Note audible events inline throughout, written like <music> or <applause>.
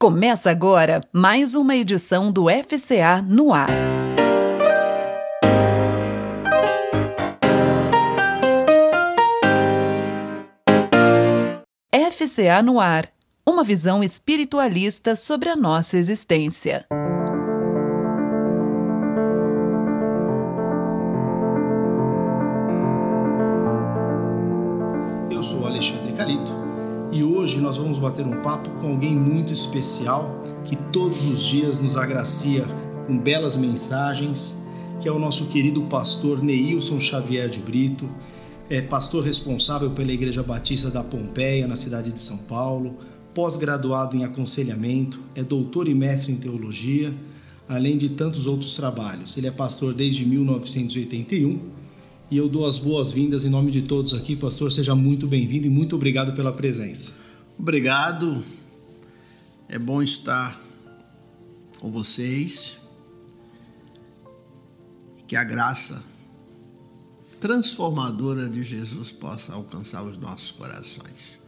Começa agora mais uma edição do FCA no ar. FCA no ar. Uma visão espiritualista sobre a nossa existência. Vamos bater um papo com alguém muito especial que todos os dias nos agracia com belas mensagens, que é o nosso querido pastor Neilson Xavier de Brito, é pastor responsável pela Igreja Batista da Pompeia, na cidade de São Paulo, pós-graduado em aconselhamento, é doutor e mestre em teologia, além de tantos outros trabalhos. Ele é pastor desde 1981 e eu dou as boas-vindas em nome de todos aqui. Pastor, seja muito bem-vindo e muito obrigado pela presença. Obrigado. É bom estar com vocês. Que a graça transformadora de Jesus possa alcançar os nossos corações.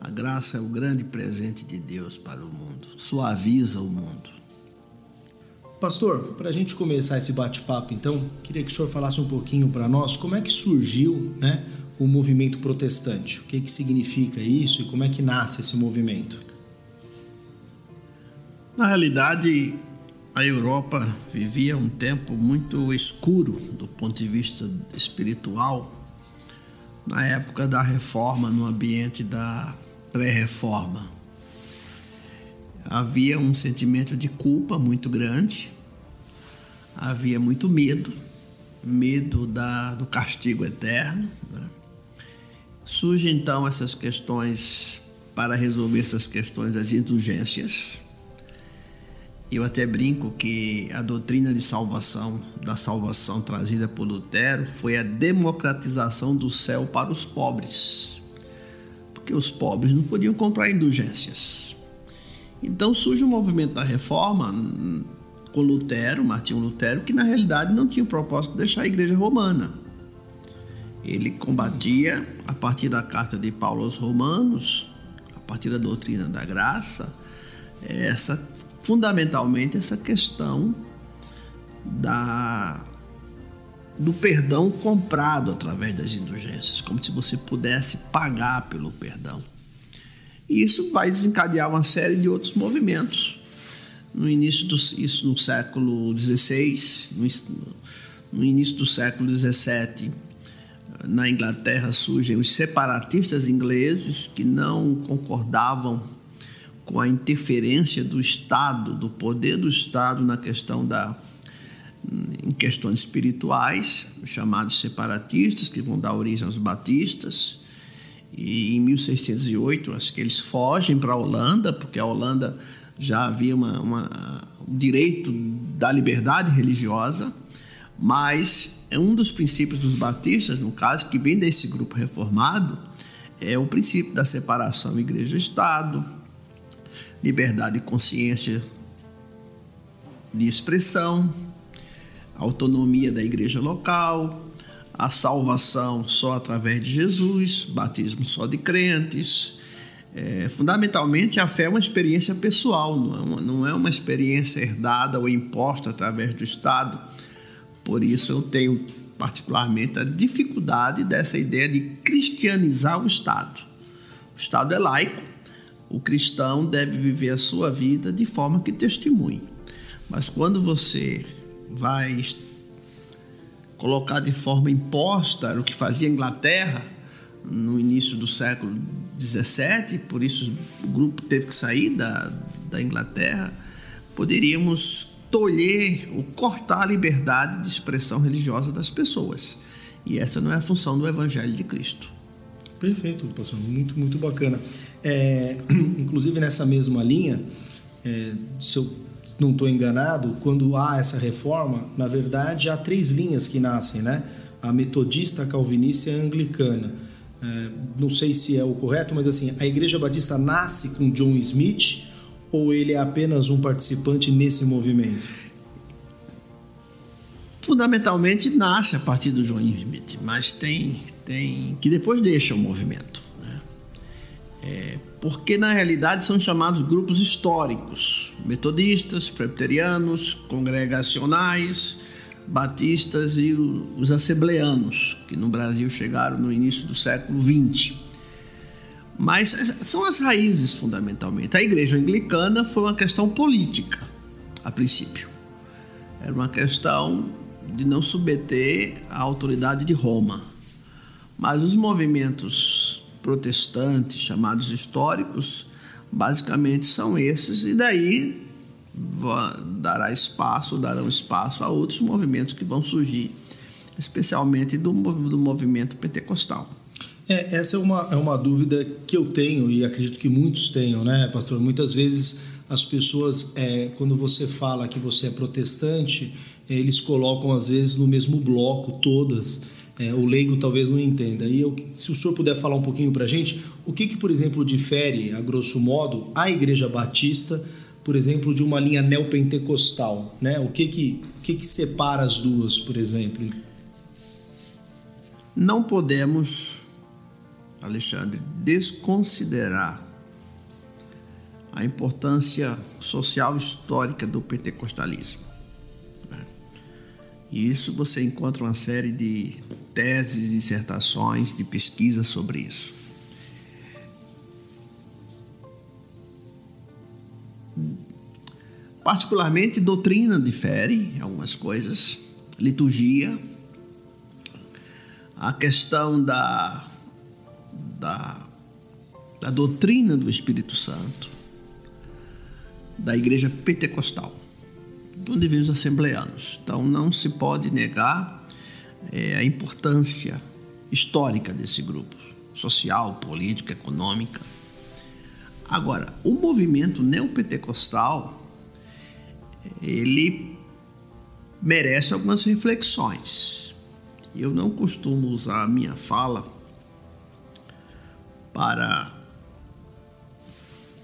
A graça é o grande presente de Deus para o mundo, suaviza o mundo. Pastor, para a gente começar esse bate-papo, então, queria que o senhor falasse um pouquinho para nós como é que surgiu né, o movimento protestante. O que, que significa isso e como é que nasce esse movimento? Na realidade, a Europa vivia um tempo muito escuro do ponto de vista espiritual, na época da reforma, no ambiente da pré-reforma. Havia um sentimento de culpa muito grande, havia muito medo, medo da, do castigo eterno. Surgem então essas questões, para resolver essas questões, as indulgências eu até brinco que a doutrina de salvação, da salvação trazida por Lutero, foi a democratização do céu para os pobres. Porque os pobres não podiam comprar indulgências. Então surge o movimento da reforma com Lutero, Martinho Lutero, que na realidade não tinha o propósito de deixar a igreja romana. Ele combatia, a partir da carta de Paulo aos Romanos, a partir da doutrina da graça, essa fundamentalmente essa questão da do perdão comprado através das indulgências, como se você pudesse pagar pelo perdão. E isso vai desencadear uma série de outros movimentos. No início do isso no século XVI, no, no início do século XVII, na Inglaterra surgem os separatistas ingleses que não concordavam com a interferência do Estado, do poder do Estado na questão da em questões espirituais, os chamados separatistas, que vão dar origem aos batistas. E em 1608, acho que eles fogem para a Holanda, porque a Holanda já havia uma, uma, um direito da liberdade religiosa, mas é um dos princípios dos batistas, no caso, que vem desse grupo reformado, é o princípio da separação igreja-estado, liberdade de consciência de expressão, autonomia da igreja local, a salvação só através de Jesus, batismo só de crentes. É, fundamentalmente, a fé é uma experiência pessoal, não é uma, não é uma experiência herdada ou imposta através do Estado. Por isso, eu tenho particularmente a dificuldade dessa ideia de cristianizar o Estado. O Estado é laico, o cristão deve viver a sua vida de forma que testemunhe. Mas quando você vai colocar de forma imposta o que fazia a Inglaterra no início do século XVII, por isso o grupo teve que sair da, da Inglaterra, poderíamos tolher ou cortar a liberdade de expressão religiosa das pessoas. E essa não é a função do Evangelho de Cristo. Perfeito, pastor. Muito, muito bacana. É, <clears throat> inclusive nessa mesma linha, é, se eu não estou enganado, quando há essa reforma, na verdade há três linhas que nascem, né? A metodista, a calvinista e a anglicana. É, não sei se é o correto, mas assim, a Igreja Batista nasce com John Smith ou ele é apenas um participante nesse movimento? Fundamentalmente nasce a partir do John Smith, mas tem, tem que depois deixa o movimento É, porque na realidade são chamados grupos históricos: metodistas, presbiterianos, congregacionais, batistas e os assembleanos, que no Brasil chegaram no início do século XX. Mas são as raízes fundamentalmente. A igreja anglicana foi uma questão política, a princípio. Era uma questão de não submeter à autoridade de Roma. Mas os movimentos protestantes, chamados históricos, basicamente são esses, e daí dará espaço, darão espaço a outros movimentos que vão surgir, especialmente do, do movimento pentecostal. É, essa é uma, é uma dúvida que eu tenho e acredito que muitos tenham, né, pastor? Muitas vezes as pessoas, é, quando você fala que você é protestante, eles colocam às vezes no mesmo bloco todas. É, o leigo talvez não entenda. E eu, se o senhor puder falar um pouquinho para a gente, o que, que, por exemplo, difere, a grosso modo, a Igreja Batista, por exemplo, de uma linha neopentecostal? Né? O, que, que, o que, que separa as duas, por exemplo? Não podemos Alexandre, desconsiderar a importância social histórica do pentecostalismo. Né? E isso você encontra uma série de teses, dissertações, de pesquisas sobre isso. Particularmente, doutrina difere algumas coisas, liturgia, a questão da da, da doutrina do Espírito Santo, da igreja pentecostal, de onde vêm os assembleanos. Então não se pode negar é, a importância histórica desse grupo, social, política, econômica. Agora, o movimento neopentecostal, ele merece algumas reflexões. Eu não costumo usar a minha fala para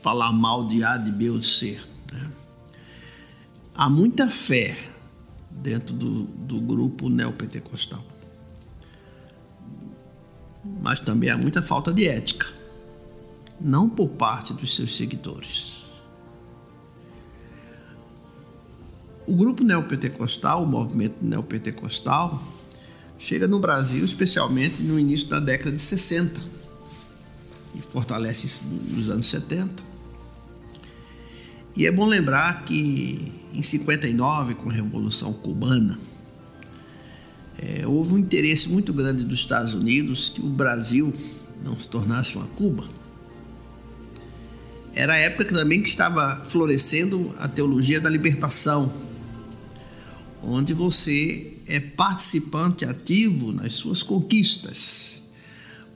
falar mal de A, de B ou de C. Né? Há muita fé dentro do, do grupo neopentecostal. Mas também há muita falta de ética, não por parte dos seus seguidores. O grupo neopentecostal, o movimento neopentecostal, chega no Brasil especialmente no início da década de 60 e fortalece isso nos anos 70. E é bom lembrar que em 59, com a Revolução Cubana, é, houve um interesse muito grande dos Estados Unidos que o Brasil não se tornasse uma Cuba. Era a época também que estava florescendo a teologia da libertação, onde você é participante ativo nas suas conquistas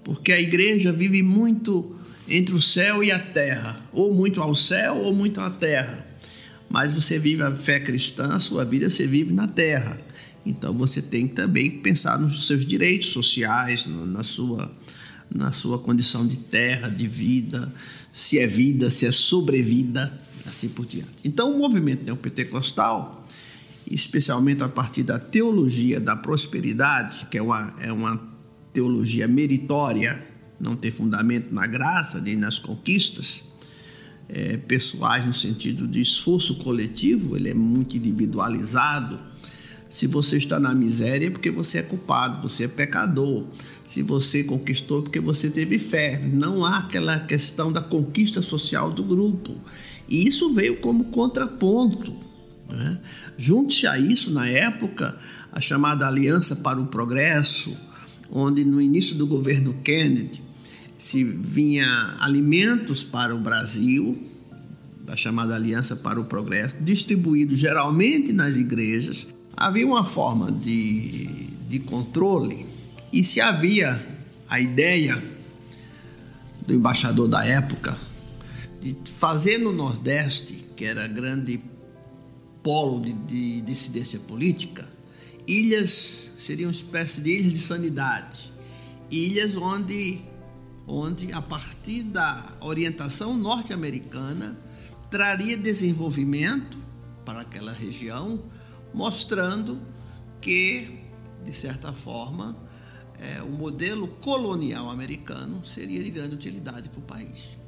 porque a igreja vive muito entre o céu e a terra, ou muito ao céu ou muito à terra. Mas você vive a fé cristã, a sua vida você vive na terra. Então você tem que também pensar nos seus direitos sociais, na sua, na sua condição de terra, de vida, se é vida, se é sobrevida, assim por diante. Então o movimento neopentecostal, especialmente a partir da teologia da prosperidade, que é uma, é uma teologia meritória, não ter fundamento na graça nem nas conquistas é, pessoais no sentido de esforço coletivo, ele é muito individualizado. Se você está na miséria é porque você é culpado, você é pecador. Se você conquistou é porque você teve fé. Não há aquela questão da conquista social do grupo. E isso veio como contraponto. Né? Junte-se a isso, na época, a chamada Aliança para o Progresso, onde no início do governo Kennedy se vinha alimentos para o Brasil, da chamada Aliança para o Progresso, distribuídos geralmente nas igrejas. Havia uma forma de, de controle e se havia a ideia do embaixador da época de fazer no Nordeste, que era grande polo de, de dissidência política, ilhas seriam uma espécie de ilhas de sanidade, ilhas onde, onde a partir da orientação norte-americana traria desenvolvimento para aquela região, mostrando que, de certa forma, é, o modelo colonial americano seria de grande utilidade para o país.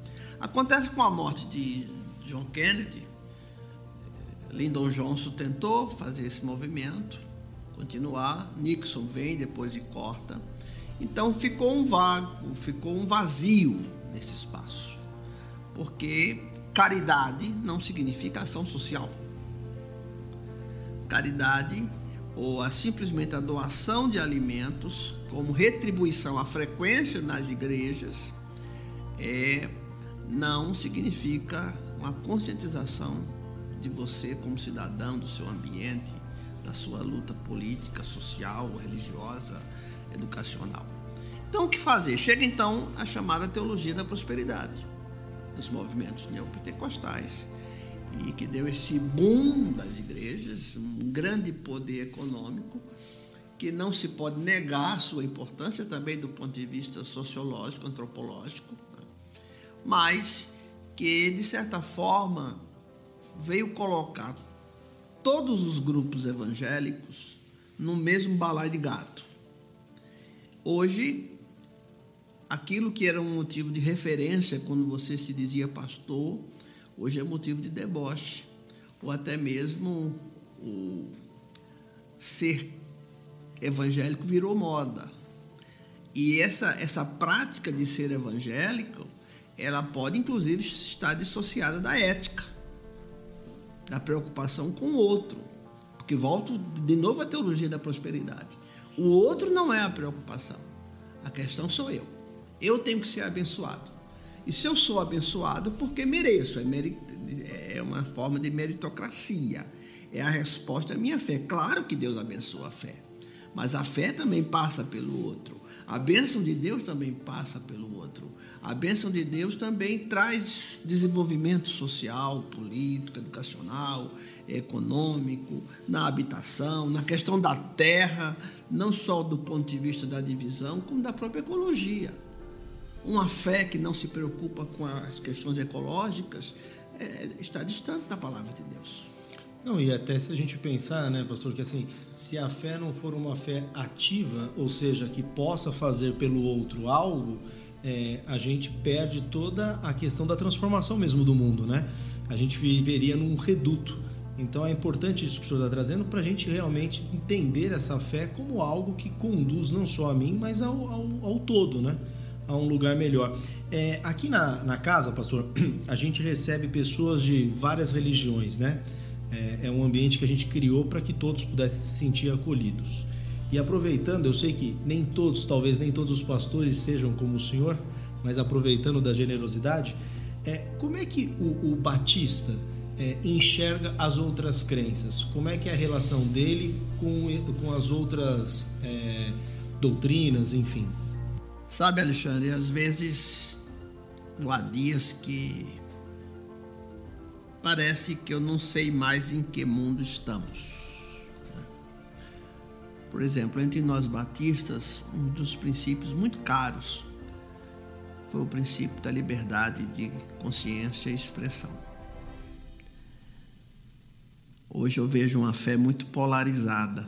Acontece com a morte de John Kennedy, Lyndon Johnson tentou fazer esse movimento, continuar, Nixon vem depois e corta. Então ficou um vago, ficou um vazio nesse espaço. Porque caridade não significa ação social. Caridade ou a, simplesmente a doação de alimentos como retribuição à frequência nas igrejas é, não significa uma conscientização de você como cidadão do seu ambiente, da sua luta política, social, religiosa, educacional. Então, o que fazer? Chega então a chamada teologia da prosperidade dos movimentos neopentecostais e que deu esse boom das igrejas, um grande poder econômico que não se pode negar sua importância também do ponto de vista sociológico, antropológico, né? mas que de certa forma veio colocar todos os grupos evangélicos no mesmo balai de gato. Hoje, aquilo que era um motivo de referência quando você se dizia pastor, hoje é motivo de deboche, ou até mesmo o ser evangélico virou moda. E essa, essa prática de ser evangélico, ela pode inclusive estar dissociada da ética da preocupação com o outro. Porque volto de novo à teologia da prosperidade. O outro não é a preocupação. A questão sou eu. Eu tenho que ser abençoado. E se eu sou abençoado, porque mereço. É, é uma forma de meritocracia. É a resposta à minha fé. Claro que Deus abençoa a fé. Mas a fé também passa pelo outro. A bênção de Deus também passa pelo outro. A bênção de Deus também traz desenvolvimento social, político, educacional, econômico, na habitação, na questão da terra, não só do ponto de vista da divisão, como da própria ecologia. Uma fé que não se preocupa com as questões ecológicas é, está distante da palavra de Deus. Não, e até se a gente pensar, né, pastor, que assim, se a fé não for uma fé ativa, ou seja, que possa fazer pelo outro algo, é, a gente perde toda a questão da transformação mesmo do mundo, né? A gente viveria num reduto. Então é importante isso que o senhor está trazendo para a gente realmente entender essa fé como algo que conduz não só a mim, mas ao, ao, ao todo, né? A um lugar melhor. É, aqui na, na casa, pastor, <clears throat> a gente recebe pessoas de várias religiões, né? É, é um ambiente que a gente criou para que todos pudessem se sentir acolhidos. E aproveitando, eu sei que nem todos, talvez nem todos os pastores sejam como o senhor, mas aproveitando da generosidade, é, como é que o, o Batista é, enxerga as outras crenças? Como é que é a relação dele com, com as outras é, doutrinas, enfim? Sabe, Alexandre, às vezes há dias que parece que eu não sei mais em que mundo estamos. Por exemplo, entre nós batistas, um dos princípios muito caros foi o princípio da liberdade de consciência e expressão. Hoje eu vejo uma fé muito polarizada.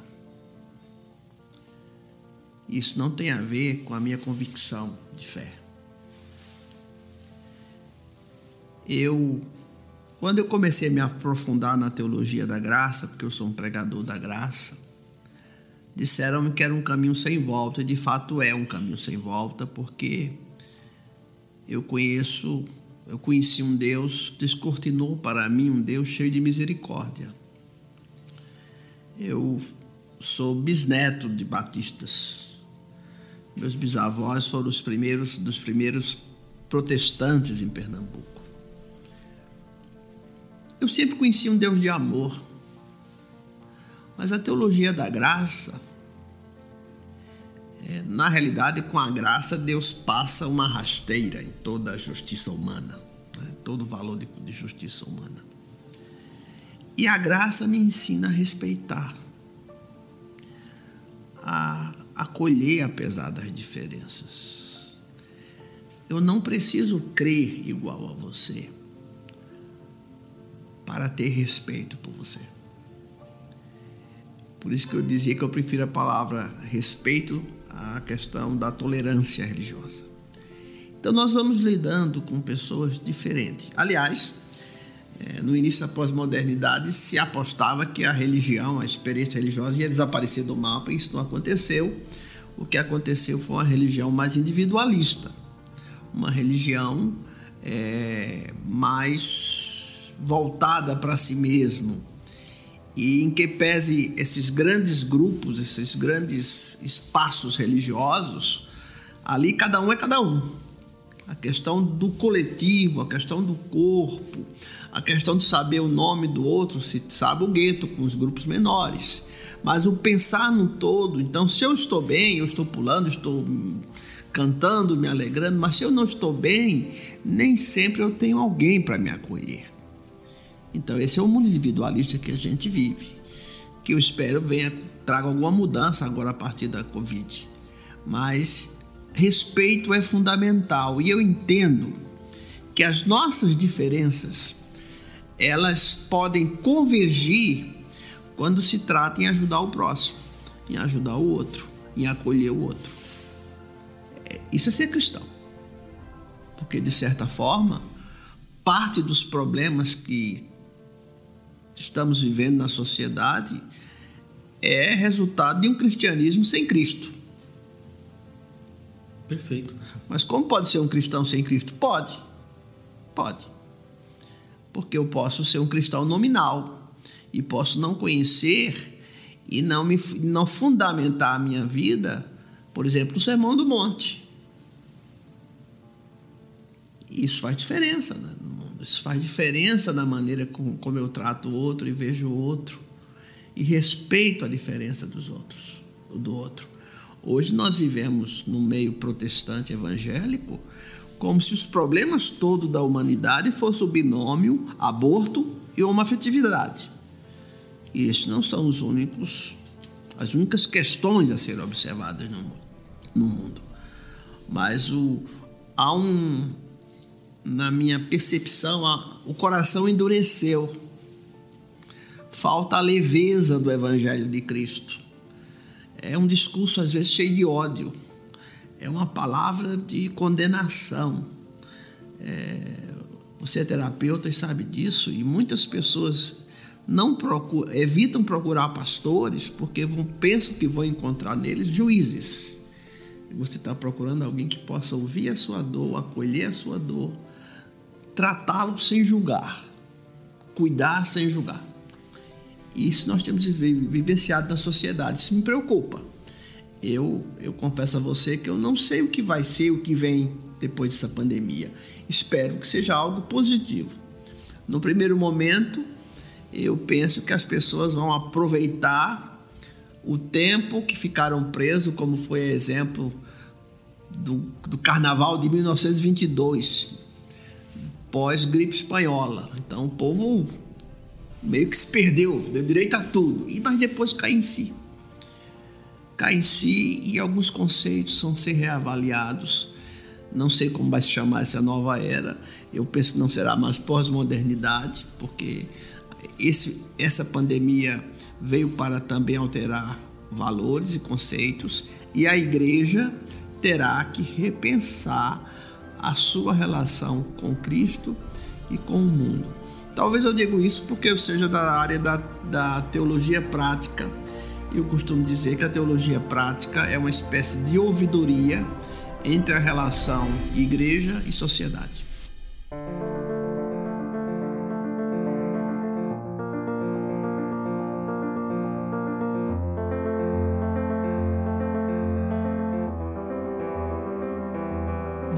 Isso não tem a ver com a minha convicção de fé. Eu quando eu comecei a me aprofundar na teologia da graça, porque eu sou um pregador da graça, disseram-me que era um caminho sem volta, e de fato é um caminho sem volta, porque eu conheço, eu conheci um Deus, descortinou para mim um Deus cheio de misericórdia. Eu sou bisneto de batistas. Meus bisavós foram os primeiros dos primeiros protestantes em Pernambuco. Eu sempre conheci um Deus de amor. Mas a teologia da graça, é, na realidade, com a graça, Deus passa uma rasteira em toda a justiça humana, né? todo o valor de, de justiça humana. E a graça me ensina a respeitar, a acolher apesar das diferenças. Eu não preciso crer igual a você para ter respeito por você. Por isso que eu dizia que eu prefiro a palavra respeito a questão da tolerância religiosa. Então nós vamos lidando com pessoas diferentes. Aliás, é, no início da pós-modernidade se apostava que a religião, a experiência religiosa ia desaparecer do mapa, e isso não aconteceu. O que aconteceu foi uma religião mais individualista, uma religião é, mais voltada para si mesmo, e em que pese esses grandes grupos, esses grandes espaços religiosos, ali cada um é cada um a questão do coletivo, a questão do corpo, a questão de saber o nome do outro, se sabe o gueto com os grupos menores. Mas o pensar no todo, então se eu estou bem, eu estou pulando, estou cantando, me alegrando, mas se eu não estou bem, nem sempre eu tenho alguém para me acolher. Então esse é o mundo individualista que a gente vive, que eu espero venha traga alguma mudança agora a partir da Covid. Mas respeito é fundamental e eu entendo que as nossas diferenças elas podem convergir quando se trata em ajudar o próximo, em ajudar o outro, em acolher o outro. É, isso é ser cristão. Porque, de certa forma, parte dos problemas que estamos vivendo na sociedade é resultado de um cristianismo sem Cristo. Perfeito. Mas como pode ser um cristão sem Cristo? Pode. Pode. Porque eu posso ser um cristão nominal e posso não conhecer e não me não fundamentar a minha vida, por exemplo, no Sermão do Monte. Isso faz diferença né, no mundo. Isso faz diferença na maneira como, como eu trato o outro e vejo o outro e respeito a diferença dos outros, do outro. Hoje nós vivemos no meio protestante evangélico como se os problemas todos da humanidade fossem o binômio aborto e homoafetividade. E estes não são os únicos, as únicas questões a serem observadas no, no mundo. Mas o, há um, na minha percepção, o coração endureceu. Falta a leveza do Evangelho de Cristo é um discurso às vezes cheio de ódio, é uma palavra de condenação. É, você é terapeuta e sabe disso, e muitas pessoas não procuram, evitam procurar pastores porque vão, pensam que vão encontrar neles juízes. Você está procurando alguém que possa ouvir a sua dor, acolher a sua dor, tratá-lo sem julgar, cuidar sem julgar. Isso nós temos vivenciado na sociedade. Isso me preocupa. Eu, eu confesso a você que eu não sei o que vai ser, o que vem depois dessa pandemia. Espero que seja algo positivo. No primeiro momento, eu penso que as pessoas vão aproveitar o tempo que ficaram presos, como foi exemplo do, do carnaval de 1922, pós-gripe espanhola. Então o povo meio que se perdeu, deu direito a tudo, e mas depois cai em si. Cai em si e alguns conceitos vão ser reavaliados. Não sei como vai se chamar essa nova era. Eu penso que não será mais pós-modernidade, porque esse, essa pandemia veio para também alterar valores e conceitos, e a igreja terá que repensar a sua relação com Cristo e com o mundo. Talvez eu diga isso porque eu seja da área da, da teologia prática. E eu costumo dizer que a teologia prática é uma espécie de ouvidoria entre a relação igreja e sociedade.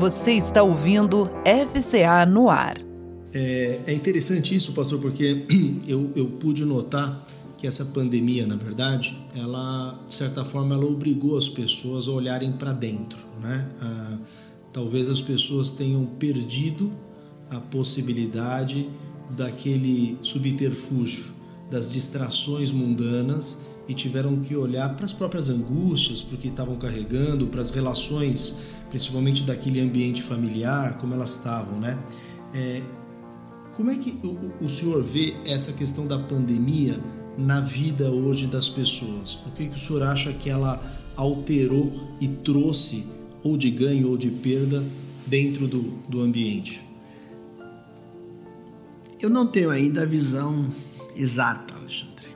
Você está ouvindo FCA no ar. É, é interessante isso, pastor, porque <clears throat> eu, eu pude notar que essa pandemia, na verdade, ela, de certa forma, ela obrigou as pessoas a olharem para dentro, né? Ah, talvez as pessoas tenham perdido a possibilidade daquele subterfúgio das distrações mundanas e tiveram que olhar para as próprias angústias, para o que estavam carregando, para as relações, principalmente daquele ambiente familiar, como elas estavam, né? É, como é que o, o senhor vê essa questão da pandemia na vida hoje das pessoas? Por que, que o senhor acha que ela alterou e trouxe ou de ganho ou de perda dentro do, do ambiente? Eu não tenho ainda a visão exata, Alexandre.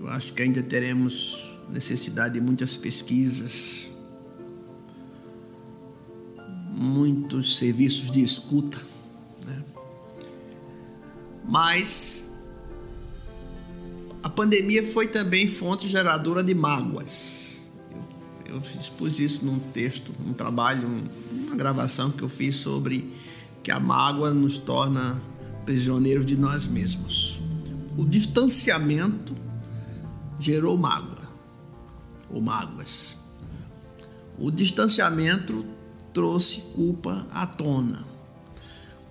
Eu acho que ainda teremos necessidade de muitas pesquisas, muitos serviços de escuta, né? mas a pandemia foi também fonte geradora de mágoas. Eu, eu expus isso num texto, num trabalho, uma gravação que eu fiz sobre que a mágoa nos torna prisioneiros de nós mesmos. O distanciamento gerou mágoa ou mágoas. O distanciamento trouxe culpa à tona.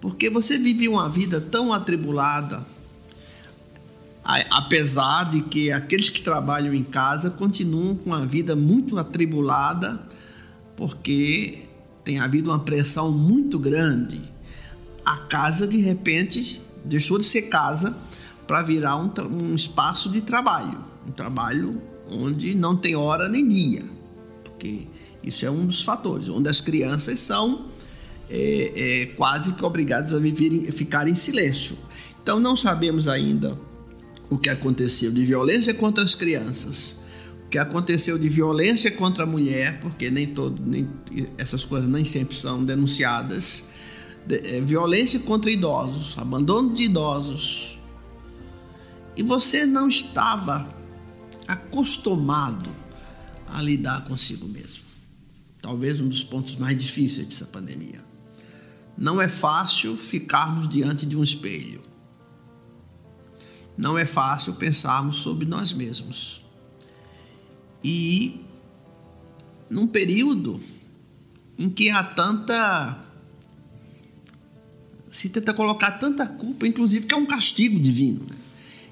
Porque você vive uma vida tão atribulada, apesar de que aqueles que trabalham em casa continuam com a vida muito atribulada, porque tem havido uma pressão muito grande. A casa de repente deixou de ser casa para virar um, um, espaço de trabalho, um trabalho onde não tem hora nem dia, porque isso é um dos fatores, onde as crianças são é, é, quase que obrigadas a viver, ficar em silêncio. Então não sabemos ainda o que aconteceu de violência contra as crianças, o que aconteceu de violência contra a mulher, porque nem todo, nem essas coisas nem sempre são denunciadas é, violência contra idosos, abandono de idosos, e você não estava acostumado a lidar consigo mesmo. Talvez um dos pontos mais difíceis dessa pandemia. Não é fácil ficarmos diante de um espelho. Não é fácil pensarmos sobre nós mesmos. E num período em que há tanta se tenta colocar tanta culpa, inclusive que é um castigo divino. Né?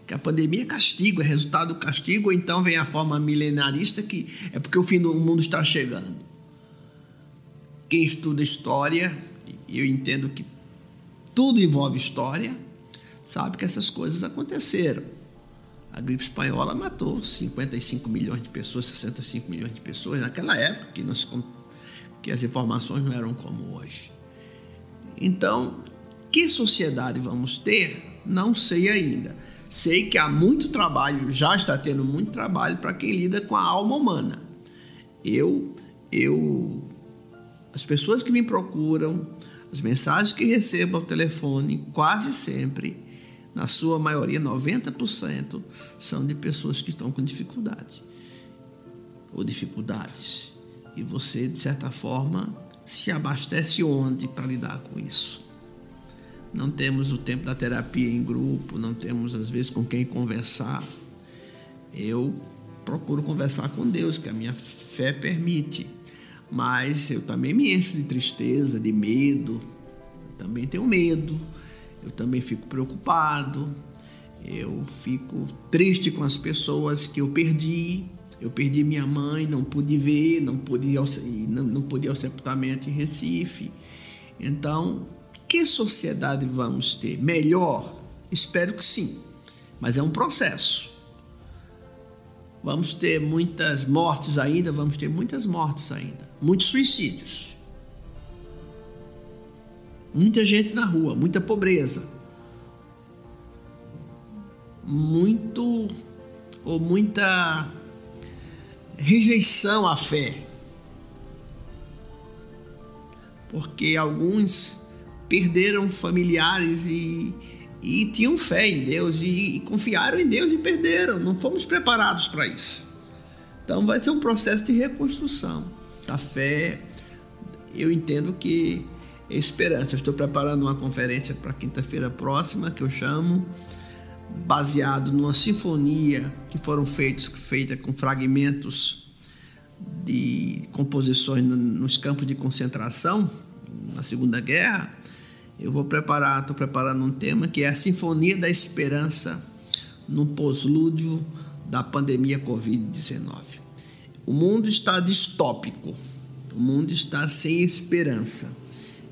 Que a pandemia é castigo, é resultado do castigo, ou então vem a forma milenarista que é porque o fim do mundo está chegando. Quem estuda história, eu entendo que tudo envolve história, sabe que essas coisas aconteceram. A gripe espanhola matou 55 milhões de pessoas, 65 milhões de pessoas naquela época que, nós, que as informações não eram como hoje. Então, que sociedade vamos ter? Não sei ainda. Sei que há muito trabalho, já está tendo muito trabalho para quem lida com a alma humana. Eu, eu, as pessoas que me procuram, as mensagens que recebo ao telefone, quase sempre, na sua maioria, 90%, são de pessoas que estão com dificuldade ou dificuldades. E você, de certa forma, se abastece onde para lidar com isso? Não temos o tempo da terapia em grupo, não temos às vezes com quem conversar. Eu procuro conversar com Deus, que a minha fé permite, mas eu também me encho de tristeza, de medo, também tenho medo, eu também fico preocupado, eu fico triste com as pessoas que eu perdi. Eu perdi minha mãe, não pude ver, não pude ir ao, não, não pude ir ao sepultamento em Recife. Então, que sociedade vamos ter? Melhor? Espero que sim, mas é um processo. Vamos ter muitas mortes ainda, vamos ter muitas mortes ainda, muitos suicídios. Muita gente na rua, muita pobreza. Muito ou muita rejeição à fé. Porque alguns perderam familiares e, e tinham fé em Deus e, e confiaram em Deus e perderam. Não fomos preparados para isso. Então vai ser um processo de reconstrução da fé. Eu entendo que é esperança. estou preparando uma conferência para quinta-feira próxima que eu chamo baseado numa sinfonia que foram feitos feita com fragmentos de composições nos campos de concentração na Segunda Guerra eu vou preparar, estou preparando um tema que é a Sinfonia da Esperança no pós-lúdio da pandemia Covid-19. O mundo está distópico, o mundo está sem esperança.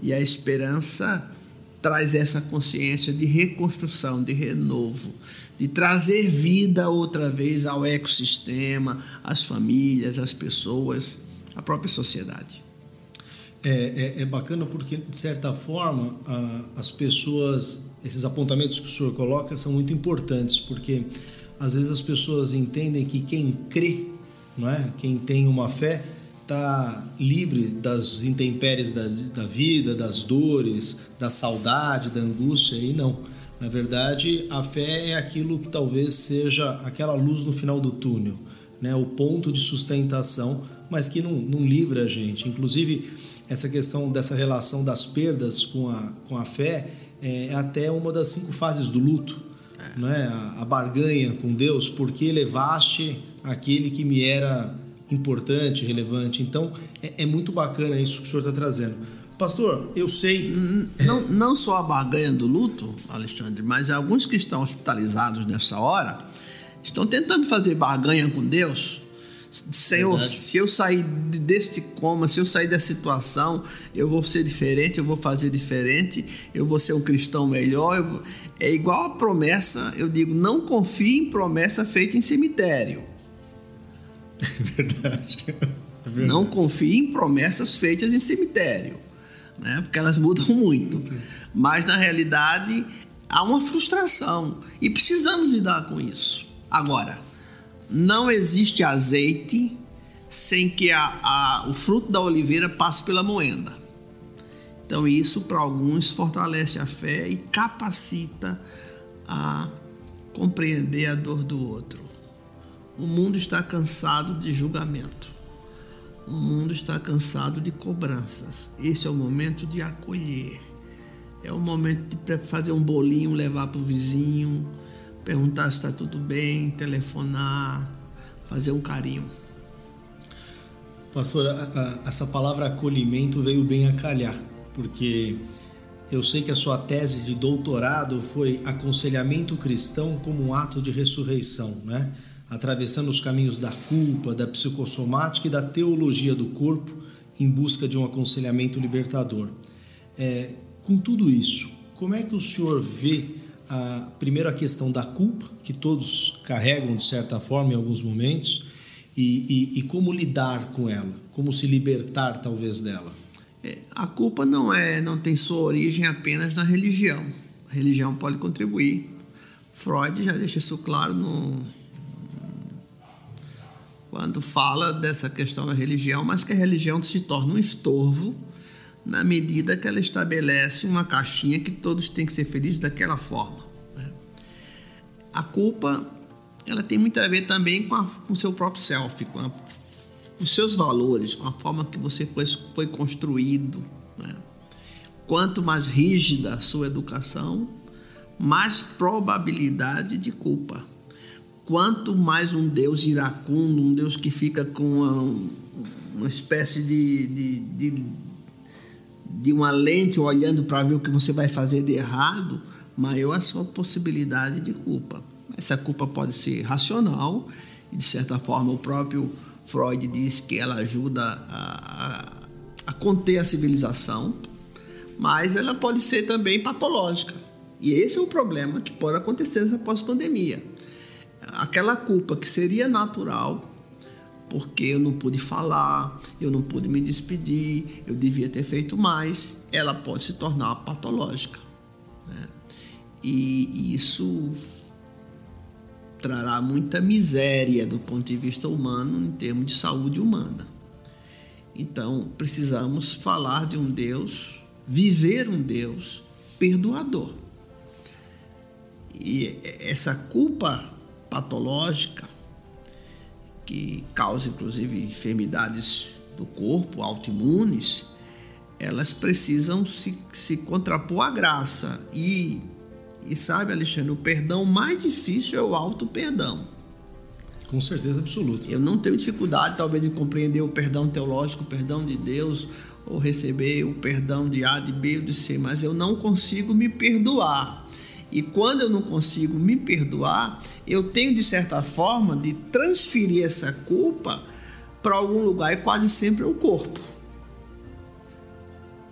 E a esperança traz essa consciência de reconstrução, de renovo, de trazer vida outra vez ao ecossistema, às famílias, às pessoas, à própria sociedade. É, é, é bacana porque, de certa forma, a, as pessoas, esses apontamentos que o senhor coloca são muito importantes, porque às vezes as pessoas entendem que quem crê, não é? quem tem uma fé, está livre das intempéries da, da vida, das dores, da saudade, da angústia, e não. Na verdade, a fé é aquilo que talvez seja aquela luz no final do túnel, né? o ponto de sustentação, mas que não, não livra a gente. Inclusive, essa questão dessa relação das perdas com a, com a fé é até uma das cinco fases do luto. Né? A, a barganha com Deus, porque levaste aquele que me era importante, relevante. Então, é, é muito bacana isso que o senhor está trazendo. Pastor, eu sei. Não, não só a barganha do luto, Alexandre, mas alguns que estão hospitalizados nessa hora estão tentando fazer barganha com Deus. Senhor, Verdade. se eu sair deste coma, se eu sair dessa situação, eu vou ser diferente, eu vou fazer diferente, eu vou ser um cristão melhor. Vou... É igual a promessa, eu digo, não confie em promessa feita em cemitério. <laughs> É verdade. É verdade. Não confie em promessas feitas em cemitério, né? porque elas mudam <laughs> muito. Mas na realidade há uma frustração e precisamos lidar com isso. Agora, não existe azeite sem que a, a, o fruto da oliveira passe pela moenda. Então, isso para alguns fortalece a fé e capacita a compreender a dor do outro. O mundo está cansado de julgamento. O mundo está cansado de cobranças. Esse é o momento de acolher. É o momento de fazer um bolinho, levar para o vizinho, perguntar se está tudo bem, telefonar, fazer um carinho. Pastor, essa palavra acolhimento veio bem a calhar, porque eu sei que a sua tese de doutorado foi aconselhamento cristão como um ato de ressurreição, né? atravessando os caminhos da culpa, da psicossomática e da teologia do corpo em busca de um aconselhamento libertador. É, com tudo isso, como é que o senhor vê a, primeiro a questão da culpa, que todos carregam de certa forma em alguns momentos, e, e, e como lidar com ela, como se libertar talvez dela? É, a culpa não é, não tem sua origem apenas na religião. A religião pode contribuir. Freud já deixa isso claro no quando fala dessa questão da religião, mas que a religião se torna um estorvo na medida que ela estabelece uma caixinha que todos têm que ser felizes daquela forma. Né? A culpa ela tem muito a ver também com, a, com o seu próprio self, com, a, com, os seus valores, com a forma que você foi, foi construído. Né? Quanto mais rígida a sua educação, mais probabilidade de culpa quanto mais um Deus iracundo, um Deus que fica com uma, uma espécie de, de, de, de uma lente olhando para ver o que você vai fazer de errado, maior a sua possibilidade de culpa. Essa culpa pode ser racional, e de certa forma o próprio Freud diz que ela ajuda a, a, a conter a civilização, mas ela pode ser também patológica. E esse é um problema que pode acontecer nessa pós-pandemia aquela culpa que seria natural, porque eu não pude falar, eu não pude me despedir, eu devia ter feito mais, ela pode se tornar patológica. Né? E isso trará muita miséria do ponto de vista humano, em termos de saúde humana. Então, precisamos falar de um Deus, viver um Deus perdoador. E essa culpa patológica, que causa inclusive enfermidades do corpo, autoimunes, elas precisam se, se contrapor à graça. E, e sabe, Alexandre, o perdão mais difícil é o auto-perdão. Com certeza absoluta. Eu não tenho dificuldade, talvez, em compreender o perdão teológico, o perdão de Deus, ou receber o perdão de A, de B ou de C, mas eu não consigo me perdoar. E quando eu não consigo me perdoar, eu tenho de certa forma de transferir essa culpa para algum lugar e quase sempre é o corpo.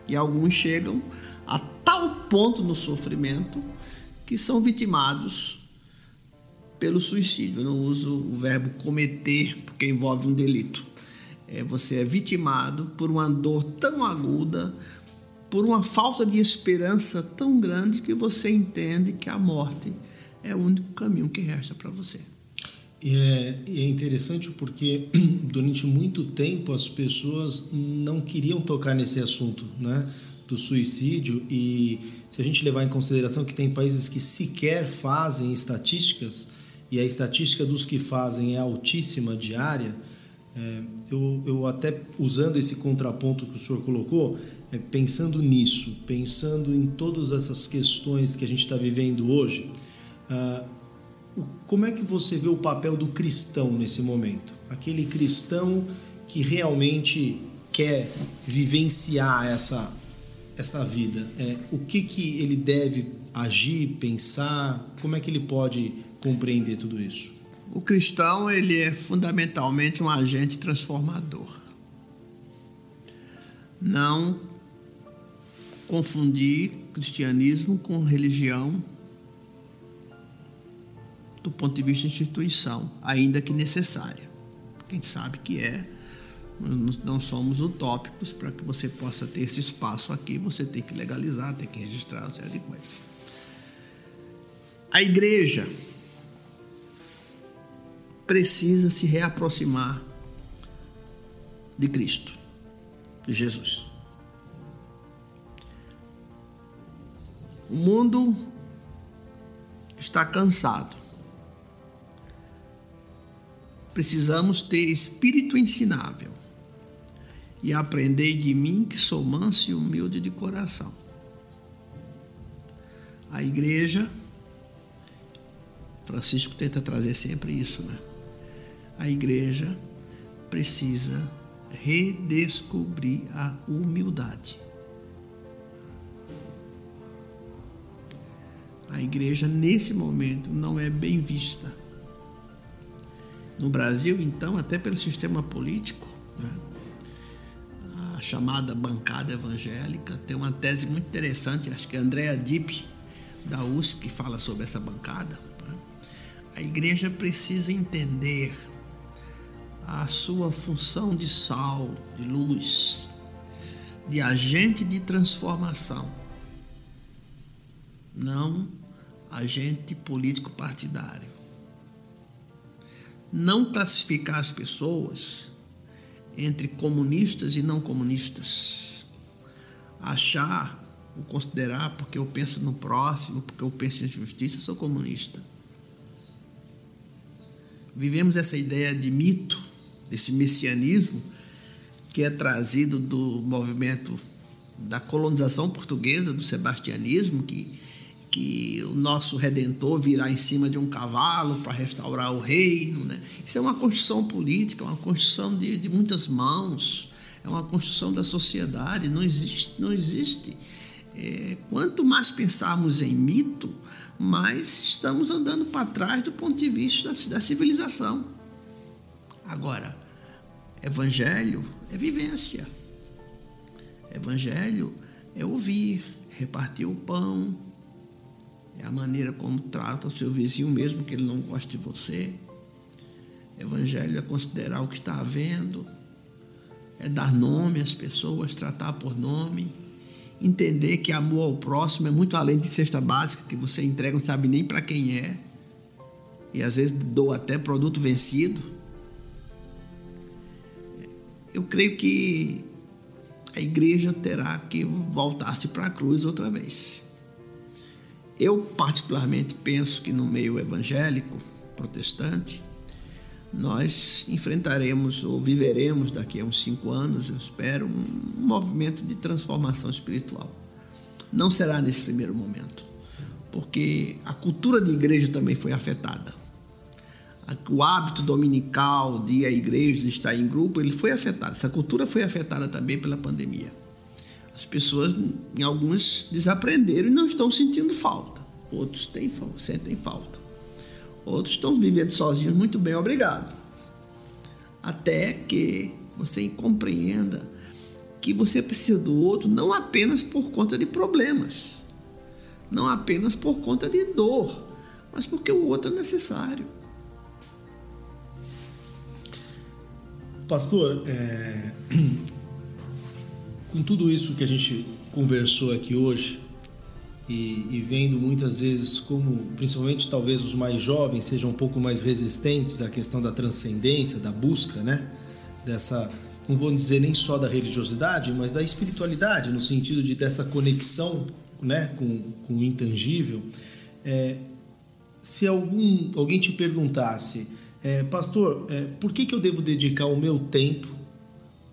E alguns chegam a tal ponto no sofrimento que são vitimados pelo suicídio. Eu não uso o verbo cometer porque envolve um delito. É, você é vitimado por uma dor tão aguda, por uma falta de esperança tão grande que você entende que a morte é o único caminho que resta para você. E é, é, interessante porque <clears throat> durante muito tempo as pessoas não queriam tocar nesse assunto, né? Do suicídio e se a gente levar em consideração que tem países que sequer fazem estatísticas e a estatística dos que fazem é altíssima diária, é, eu, eu até usando esse contraponto que o senhor colocou, é, pensando nisso, pensando em todas essas questões que a gente está vivendo hoje, ah, como é que você vê o papel do cristão nesse momento? Aquele cristão que realmente quer vivenciar essa, essa vida, é, o que, que ele deve agir, pensar, como é que ele pode compreender tudo isso? O cristão ele é fundamentalmente um agente transformador. Não confundir cristianismo com religião do ponto de vista de instituição, ainda que necessária. Quem sabe que é, não somos utópicos para que você possa ter esse espaço aqui, você tem que legalizar, tem que registrar uma série de coisas. A igreja precisa se reaproximar de Cristo, de Jesus. O mundo está cansado. Precisamos ter espírito ensinável e aprender de mim que sou manso e humilde de coração. A igreja, Francisco tenta trazer sempre isso, né? A igreja precisa redescobrir a humildade. A igreja, nesse momento, não é bem vista no Brasil, então, até pelo sistema político, né? a chamada bancada evangélica tem uma tese muito interessante, acho que é Andrea Dipp, da USP, fala sobre essa bancada. Né? A igreja precisa entender a sua função de sal, de luz, de agente de transformação, não agente político partidário não classificar as pessoas entre comunistas e não comunistas. Achar ou considerar porque eu penso no próximo, porque eu penso em justiça, sou comunista. Vivemos essa ideia de mito, esse messianismo que é trazido do movimento da colonização portuguesa, do sebastianismo, que que o nosso redentor virá em cima de um cavalo para restaurar o reino. Né? Isso é uma construção política, uma construção de, de muitas mãos, é uma construção da sociedade. Não existe. Não existe. É, quanto mais pensarmos em mito, mais estamos andando para trás do ponto de vista da, da civilização. Agora, evangelho é vivência. Evangelho é ouvir, repartir o pão, é a maneira como trata o seu vizinho, mesmo que ele não goste de você. Evangelho é considerar o que está havendo, é dar nome às pessoas, tratar por nome, entender que amor ao próximo é muito além de cesta básica que você entrega, não sabe nem para quem é, e às vezes dou até produto vencido. Eu creio que a igreja terá que voltar-se para a cruz outra vez. Eu, particularmente, penso que no meio evangélico, protestante, nós enfrentaremos ou viveremos daqui a uns cinco anos, eu espero, um movimento de transformação espiritual. Não será nesse primeiro momento, porque a cultura de igreja também foi afetada. O hábito dominical de ir à igreja, de estar em grupo, ele foi afetado. Essa cultura foi afetada também pela pandemia. As pessoas, em alguns, desaprenderam e não estão sentindo falta. Outros têm, sentem falta. Outros estão vivendo sozinhos muito bem, obrigado. Até que você compreenda que você precisa do outro não apenas por conta de problemas, não apenas por conta de dor, mas porque o outro é necessário. Pastor, é... com tudo isso que a gente conversou aqui hoje e, e, vendo muitas vezes como, principalmente talvez os mais jovens sejam um pouco mais resistentes à questão da transcendência, da busca, né? Dessa, não vou dizer nem só da religiosidade, mas da espiritualidade, no sentido de dessa conexão, né, com, com o intangível. É, se algum, alguém te perguntasse, é, pastor, é, por que, que eu devo dedicar o meu tempo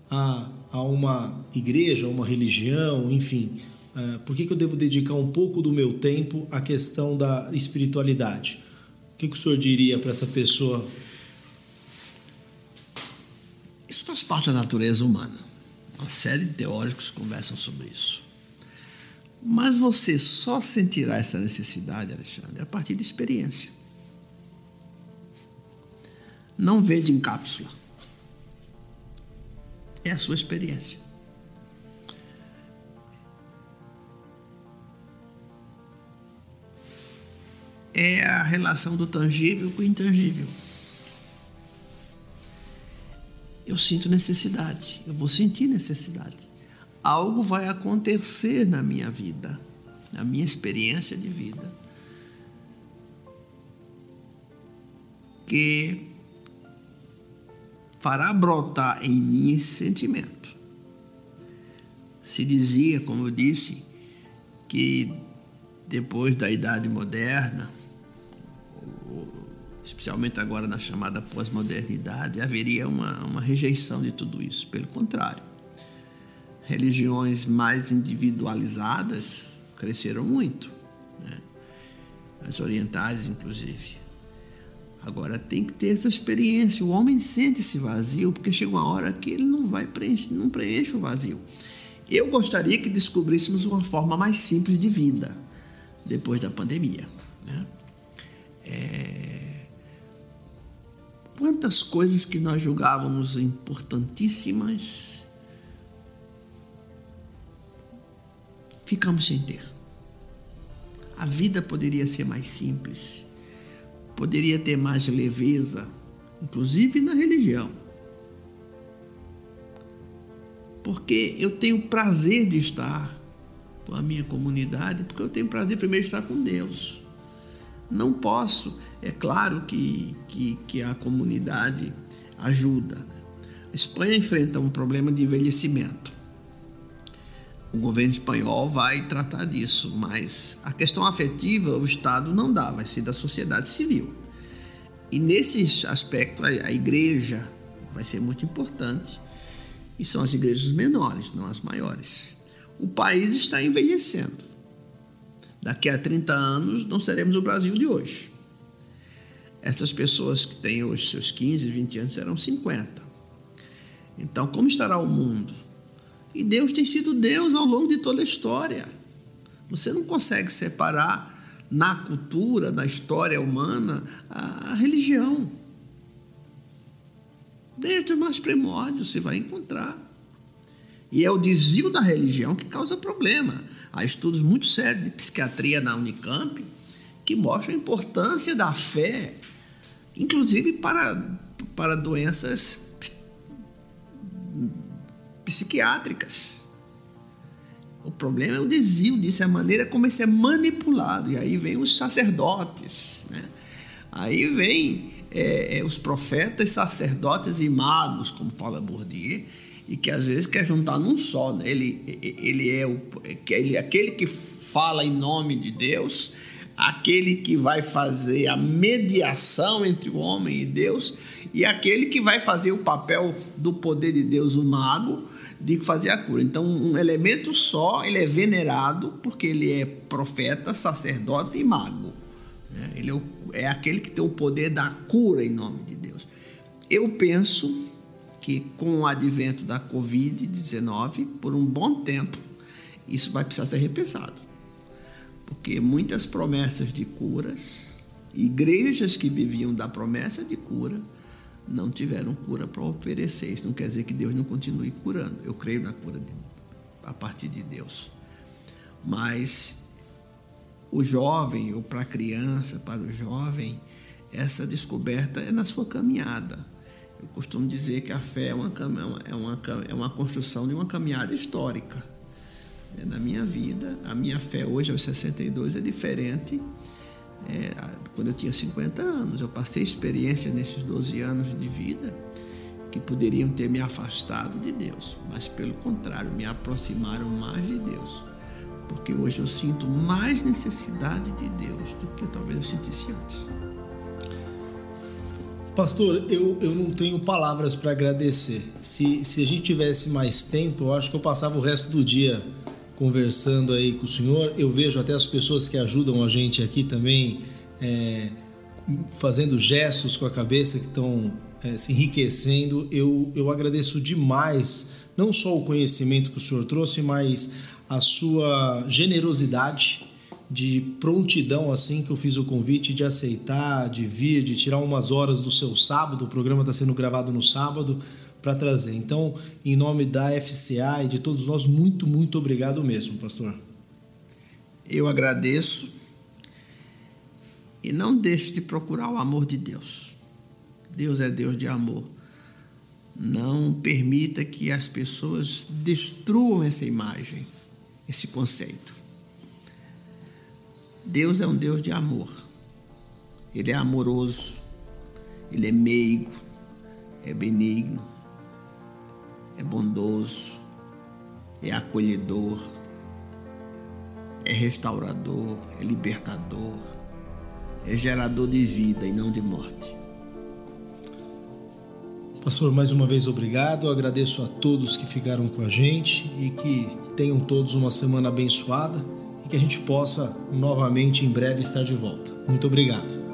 a, a uma igreja, a uma religião, enfim, é, por que, que eu devo dedicar um pouco do meu tempo à questão da espiritualidade? O que, que o senhor diria para essa pessoa? Isso faz parte da natureza humana. Uma série de teóricos conversam sobre isso. Mas você só sentirá essa necessidade, Alexandre, a partir de experiência. Não vende em cápsula. É a sua experiência. É a relação do tangível com o intangível. Eu sinto necessidade, eu vou sentir necessidade algo vai acontecer na minha vida, na minha experiência de vida, que fará brotar em mim esse sentimento. Se dizia, como eu disse, que depois da Idade Moderna, especialmente agora na chamada pós-modernidade, haveria uma, uma rejeição de tudo isso. Pelo contrário, religiões mais individualizadas cresceram muito, né? as orientais, inclusive. Agora tem que ter essa experiência. O homem sente esse vazio porque chega uma hora que ele não vai preencher, não preenche o vazio. Eu gostaria que descobríssemos uma forma mais simples de vida depois da pandemia. Né? É... Quantas coisas que nós julgávamos importantíssimas ficamos sem ter. A vida poderia ser mais simples, poderia ter mais leveza, inclusive na religião. Porque eu tenho prazer de estar com a minha comunidade, porque eu tenho prazer primeiro de estar com Deus. Não posso, é claro que, que, que a comunidade ajuda. A Espanha enfrenta um problema de envelhecimento o governo espanhol vai tratar disso, mas a questão afetiva o Estado não dá, vai ser da sociedade civil. E nesse aspecto a igreja vai ser muito importante, e são as igrejas menores, não as maiores. O país está envelhecendo. Daqui a 30 anos não seremos o Brasil de hoje. Essas pessoas que têm hoje seus 15, 20 anos serão 50. Então, como estará o mundo? E Deus tem sido Deus ao longo de toda a história. Você não consegue separar na cultura, na história humana, a, religião. Desde os mais primórdios você vai encontrar. E é o desvio da religião que causa problema. Há estudos muito sérios de psiquiatria na Unicamp que mostram a importância da fé, inclusive para, para doenças psiquiátricas. O problema é o desvio disso, é a maneira como isso é manipulado. E aí vem os sacerdotes, né? aí vem é, é, os profetas, sacerdotes e magos, como fala Bourdieu, e que às vezes quer juntar num só. Né? Ele, ele é o, ele, aquele que fala em nome de Deus, aquele que vai fazer a mediação entre o homem e Deus, e aquele que vai fazer o papel do poder de Deus, o mago, de fazer a cura. Então, um elemento só, ele é venerado porque ele é profeta, sacerdote e mago. Né? Ele é, o, é aquele que tem o poder da cura em nome de Deus. Eu penso que com o advento da Covid-19, por um bom tempo, isso vai precisar ser repensado. Porque muitas promessas de curas, igrejas que viviam da promessa de cura, não tiveram cura para oferecer. Isso não quer dizer que Deus não continue curando. Eu creio na cura de, a partir de Deus. Mas o jovem ou para a criança, para o jovem, essa descoberta é na sua caminhada. Eu costumo dizer que a fé é uma, é uma, é uma construção de uma caminhada histórica. É, na minha vida, a minha fé hoje, aos 62, é diferente é, quando eu tinha 50 anos. Eu passei experiências nesses 12 anos de vida que poderiam ter me afastado de Deus, mas pelo contrário, me aproximaram mais de Deus. Porque hoje eu sinto mais necessidade de Deus do que talvez eu sentisse antes. Pastor, eu, eu não tenho palavras para agradecer. Se, se a gente tivesse mais tempo, eu acho que eu passava o resto do dia conversando aí com o senhor. Eu vejo até as pessoas que ajudam a gente aqui também é, fazendo gestos com a cabeça que estão é, se enriquecendo. Eu, eu agradeço demais, não só o conhecimento que o senhor trouxe, mas a sua generosidade de prontidão assim que eu fiz o convite de aceitar, de vir, de tirar umas horas do seu sábado. O programa está sendo gravado no sábado para trazer. Então, em nome da FCA e de todos nós, muito, muito obrigado mesmo, pastor. Eu agradeço e não deixe de procurar o amor de Deus. Deus é Deus de amor. Não permita que as pessoas destruam essa imagem, esse conceito. Deus é um Deus de amor. Ele é amoroso, ele é meigo, é benigno, é bondoso, é acolhedor, é restaurador, é libertador, é gerador de vida e não de morte. Pastor, mais uma vez obrigado. Eu agradeço a todos que ficaram com a gente e que tenham todos uma semana abençoada e que a gente possa novamente em breve estar de volta. Muito obrigado.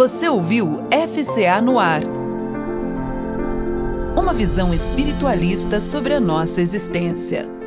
Você ouviu FCA no ar. Uma visão espiritualista sobre a nossa existência.